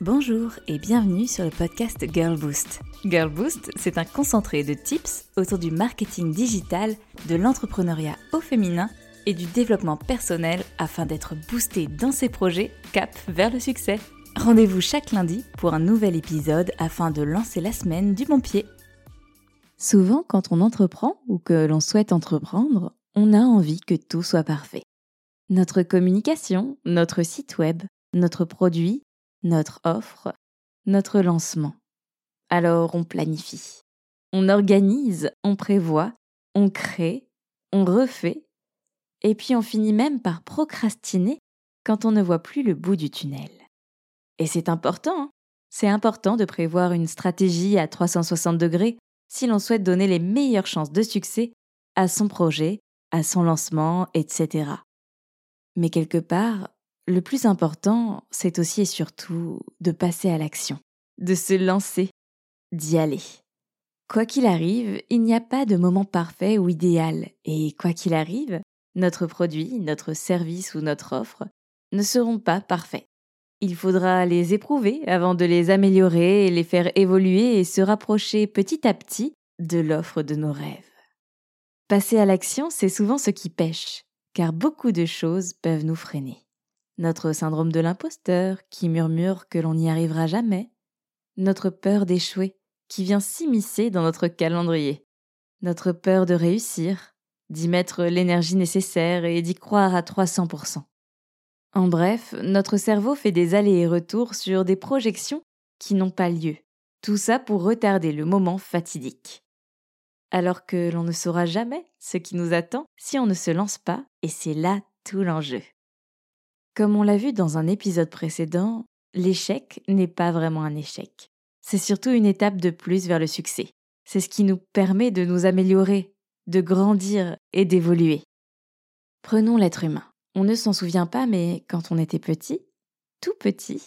Bonjour et bienvenue sur le podcast Girl Boost. Girl Boost, c'est un concentré de tips autour du marketing digital, de l'entrepreneuriat au féminin et du développement personnel afin d'être boosté dans ses projets cap vers le succès. Rendez-vous chaque lundi pour un nouvel épisode afin de lancer la semaine du bon pied. Souvent, quand on entreprend ou que l'on souhaite entreprendre, on a envie que tout soit parfait. Notre communication, notre site web, notre produit, notre offre, notre lancement. Alors on planifie, on organise, on prévoit, on crée, on refait, et puis on finit même par procrastiner quand on ne voit plus le bout du tunnel. Et c'est important, hein. c'est important de prévoir une stratégie à 360 degrés si l'on souhaite donner les meilleures chances de succès à son projet, à son lancement, etc. Mais quelque part, le plus important, c'est aussi et surtout de passer à l'action, de se lancer, d'y aller. Quoi qu'il arrive, il n'y a pas de moment parfait ou idéal, et quoi qu'il arrive, notre produit, notre service ou notre offre ne seront pas parfaits. Il faudra les éprouver avant de les améliorer et les faire évoluer et se rapprocher petit à petit de l'offre de nos rêves. Passer à l'action, c'est souvent ce qui pêche, car beaucoup de choses peuvent nous freiner. Notre syndrome de l'imposteur qui murmure que l'on n'y arrivera jamais, notre peur d'échouer qui vient s'immiscer dans notre calendrier, notre peur de réussir, d'y mettre l'énergie nécessaire et d'y croire à 300%. En bref, notre cerveau fait des allers et retours sur des projections qui n'ont pas lieu. Tout ça pour retarder le moment fatidique. Alors que l'on ne saura jamais ce qui nous attend si on ne se lance pas, et c'est là tout l'enjeu. Comme on l'a vu dans un épisode précédent, l'échec n'est pas vraiment un échec. C'est surtout une étape de plus vers le succès. C'est ce qui nous permet de nous améliorer, de grandir et d'évoluer. Prenons l'être humain. On ne s'en souvient pas, mais quand on était petit, tout petit,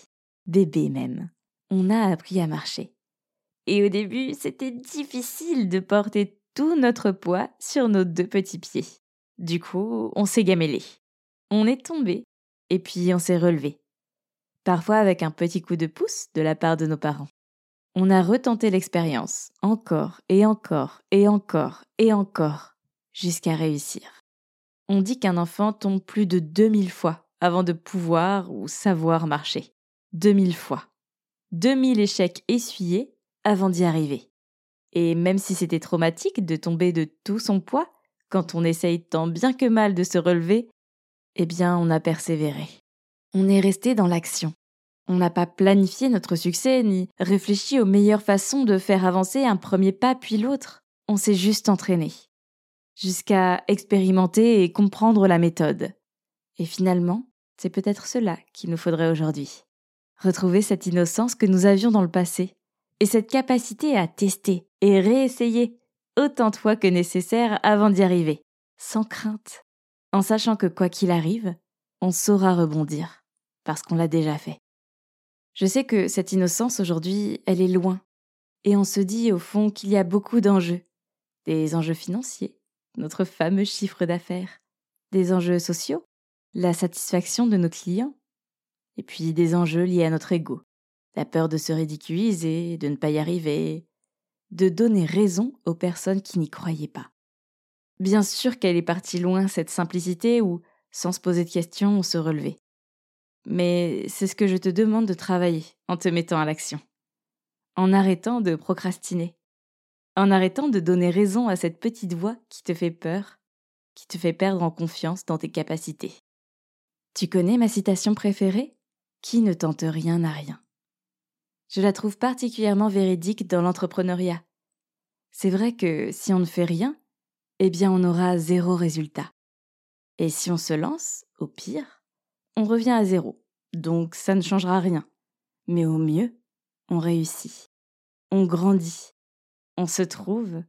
bébé même, on a appris à marcher. Et au début, c'était difficile de porter tout notre poids sur nos deux petits pieds. Du coup, on s'est gamellé. On est tombé, et puis on s'est relevé. Parfois avec un petit coup de pouce de la part de nos parents. On a retenté l'expérience, encore et encore et encore et encore, jusqu'à réussir. On dit qu'un enfant tombe plus de 2000 fois avant de pouvoir ou savoir marcher. 2000 fois. 2000 échecs essuyés avant d'y arriver. Et même si c'était traumatique de tomber de tout son poids, quand on essaye tant bien que mal de se relever, eh bien on a persévéré. On est resté dans l'action. On n'a pas planifié notre succès ni réfléchi aux meilleures façons de faire avancer un premier pas puis l'autre. On s'est juste entraîné jusqu'à expérimenter et comprendre la méthode. Et finalement, c'est peut-être cela qu'il nous faudrait aujourd'hui. Retrouver cette innocence que nous avions dans le passé, et cette capacité à tester et réessayer autant de fois que nécessaire avant d'y arriver, sans crainte, en sachant que quoi qu'il arrive, on saura rebondir, parce qu'on l'a déjà fait. Je sais que cette innocence aujourd'hui, elle est loin, et on se dit au fond qu'il y a beaucoup d'enjeux, des enjeux financiers, notre fameux chiffre d'affaires, des enjeux sociaux, la satisfaction de nos clients, et puis des enjeux liés à notre ego, la peur de se ridiculiser, de ne pas y arriver, de donner raison aux personnes qui n'y croyaient pas. Bien sûr qu'elle est partie loin cette simplicité où, sans se poser de questions, on se relevait. Mais c'est ce que je te demande de travailler en te mettant à l'action, en arrêtant de procrastiner, en arrêtant de donner raison à cette petite voix qui te fait peur, qui te fait perdre en confiance dans tes capacités. Tu connais ma citation préférée? Qui ne tente rien n'a rien. Je la trouve particulièrement véridique dans l'entrepreneuriat. C'est vrai que si on ne fait rien, eh bien on aura zéro résultat. Et si on se lance, au pire, on revient à zéro. Donc ça ne changera rien. Mais au mieux, on réussit. On grandit on se trouve,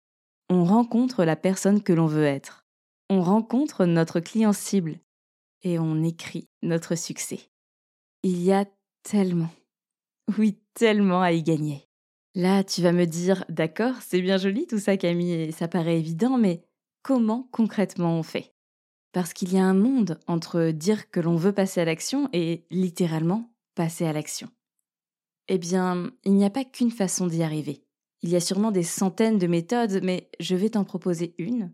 on rencontre la personne que l'on veut être, on rencontre notre client cible et on écrit notre succès. Il y a tellement, oui, tellement à y gagner. Là, tu vas me dire, d'accord, c'est bien joli tout ça Camille, et ça paraît évident, mais comment concrètement on fait Parce qu'il y a un monde entre dire que l'on veut passer à l'action et littéralement passer à l'action. Eh bien, il n'y a pas qu'une façon d'y arriver. Il y a sûrement des centaines de méthodes, mais je vais t'en proposer une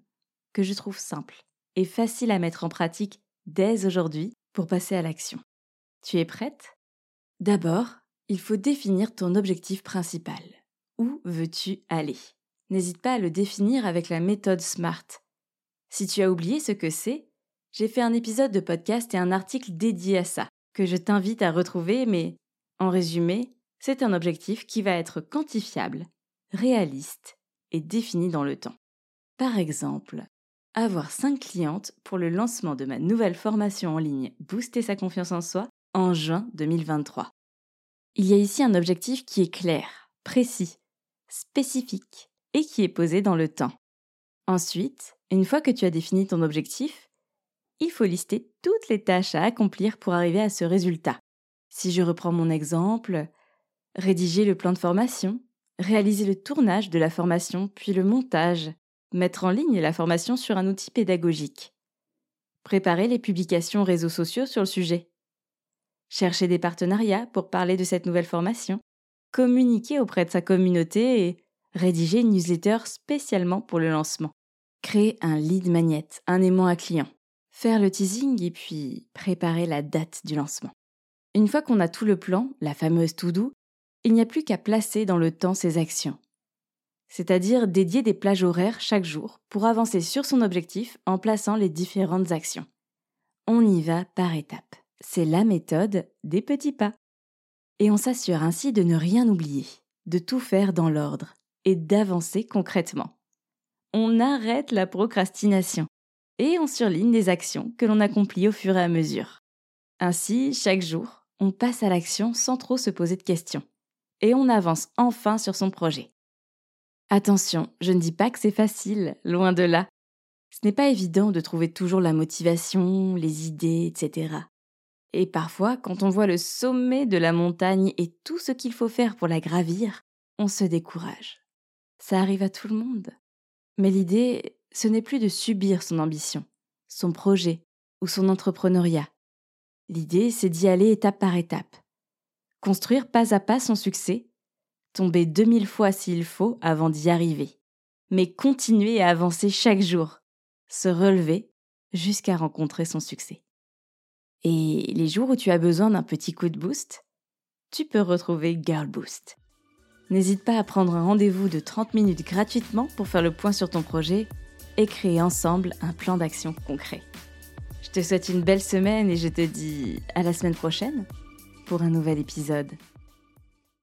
que je trouve simple et facile à mettre en pratique dès aujourd'hui pour passer à l'action. Tu es prête? D'abord, il faut définir ton objectif principal. Où veux-tu aller? N'hésite pas à le définir avec la méthode SMART. Si tu as oublié ce que c'est, j'ai fait un épisode de podcast et un article dédié à ça, que je t'invite à retrouver, mais en résumé, c'est un objectif qui va être quantifiable, réaliste et défini dans le temps. Par exemple, avoir 5 clientes pour le lancement de ma nouvelle formation en ligne Booster sa confiance en soi en juin 2023. Il y a ici un objectif qui est clair, précis, spécifique et qui est posé dans le temps. Ensuite, une fois que tu as défini ton objectif, il faut lister toutes les tâches à accomplir pour arriver à ce résultat. Si je reprends mon exemple, rédiger le plan de formation, réaliser le tournage de la formation puis le montage, mettre en ligne la formation sur un outil pédagogique, préparer les publications réseaux sociaux sur le sujet, chercher des partenariats pour parler de cette nouvelle formation, communiquer auprès de sa communauté et rédiger une newsletter spécialement pour le lancement, créer un lead magnet, un aimant à client, faire le teasing et puis préparer la date du lancement. Une fois qu'on a tout le plan, la fameuse to-do, il n'y a plus qu'à placer dans le temps ses actions. C'est-à-dire dédier des plages horaires chaque jour pour avancer sur son objectif en plaçant les différentes actions. On y va par étapes. C'est la méthode des petits pas. Et on s'assure ainsi de ne rien oublier, de tout faire dans l'ordre et d'avancer concrètement. On arrête la procrastination et on surligne les actions que l'on accomplit au fur et à mesure. Ainsi, chaque jour, on passe à l'action sans trop se poser de questions et on avance enfin sur son projet. Attention, je ne dis pas que c'est facile, loin de là. Ce n'est pas évident de trouver toujours la motivation, les idées, etc. Et parfois, quand on voit le sommet de la montagne et tout ce qu'il faut faire pour la gravir, on se décourage. Ça arrive à tout le monde. Mais l'idée, ce n'est plus de subir son ambition, son projet ou son entrepreneuriat. L'idée, c'est d'y aller étape par étape. Construire pas à pas son succès, tomber 2000 fois s'il faut avant d'y arriver, mais continuer à avancer chaque jour, se relever jusqu'à rencontrer son succès. Et les jours où tu as besoin d'un petit coup de boost, tu peux retrouver Girl Boost. N'hésite pas à prendre un rendez-vous de 30 minutes gratuitement pour faire le point sur ton projet et créer ensemble un plan d'action concret. Je te souhaite une belle semaine et je te dis à la semaine prochaine pour un nouvel épisode.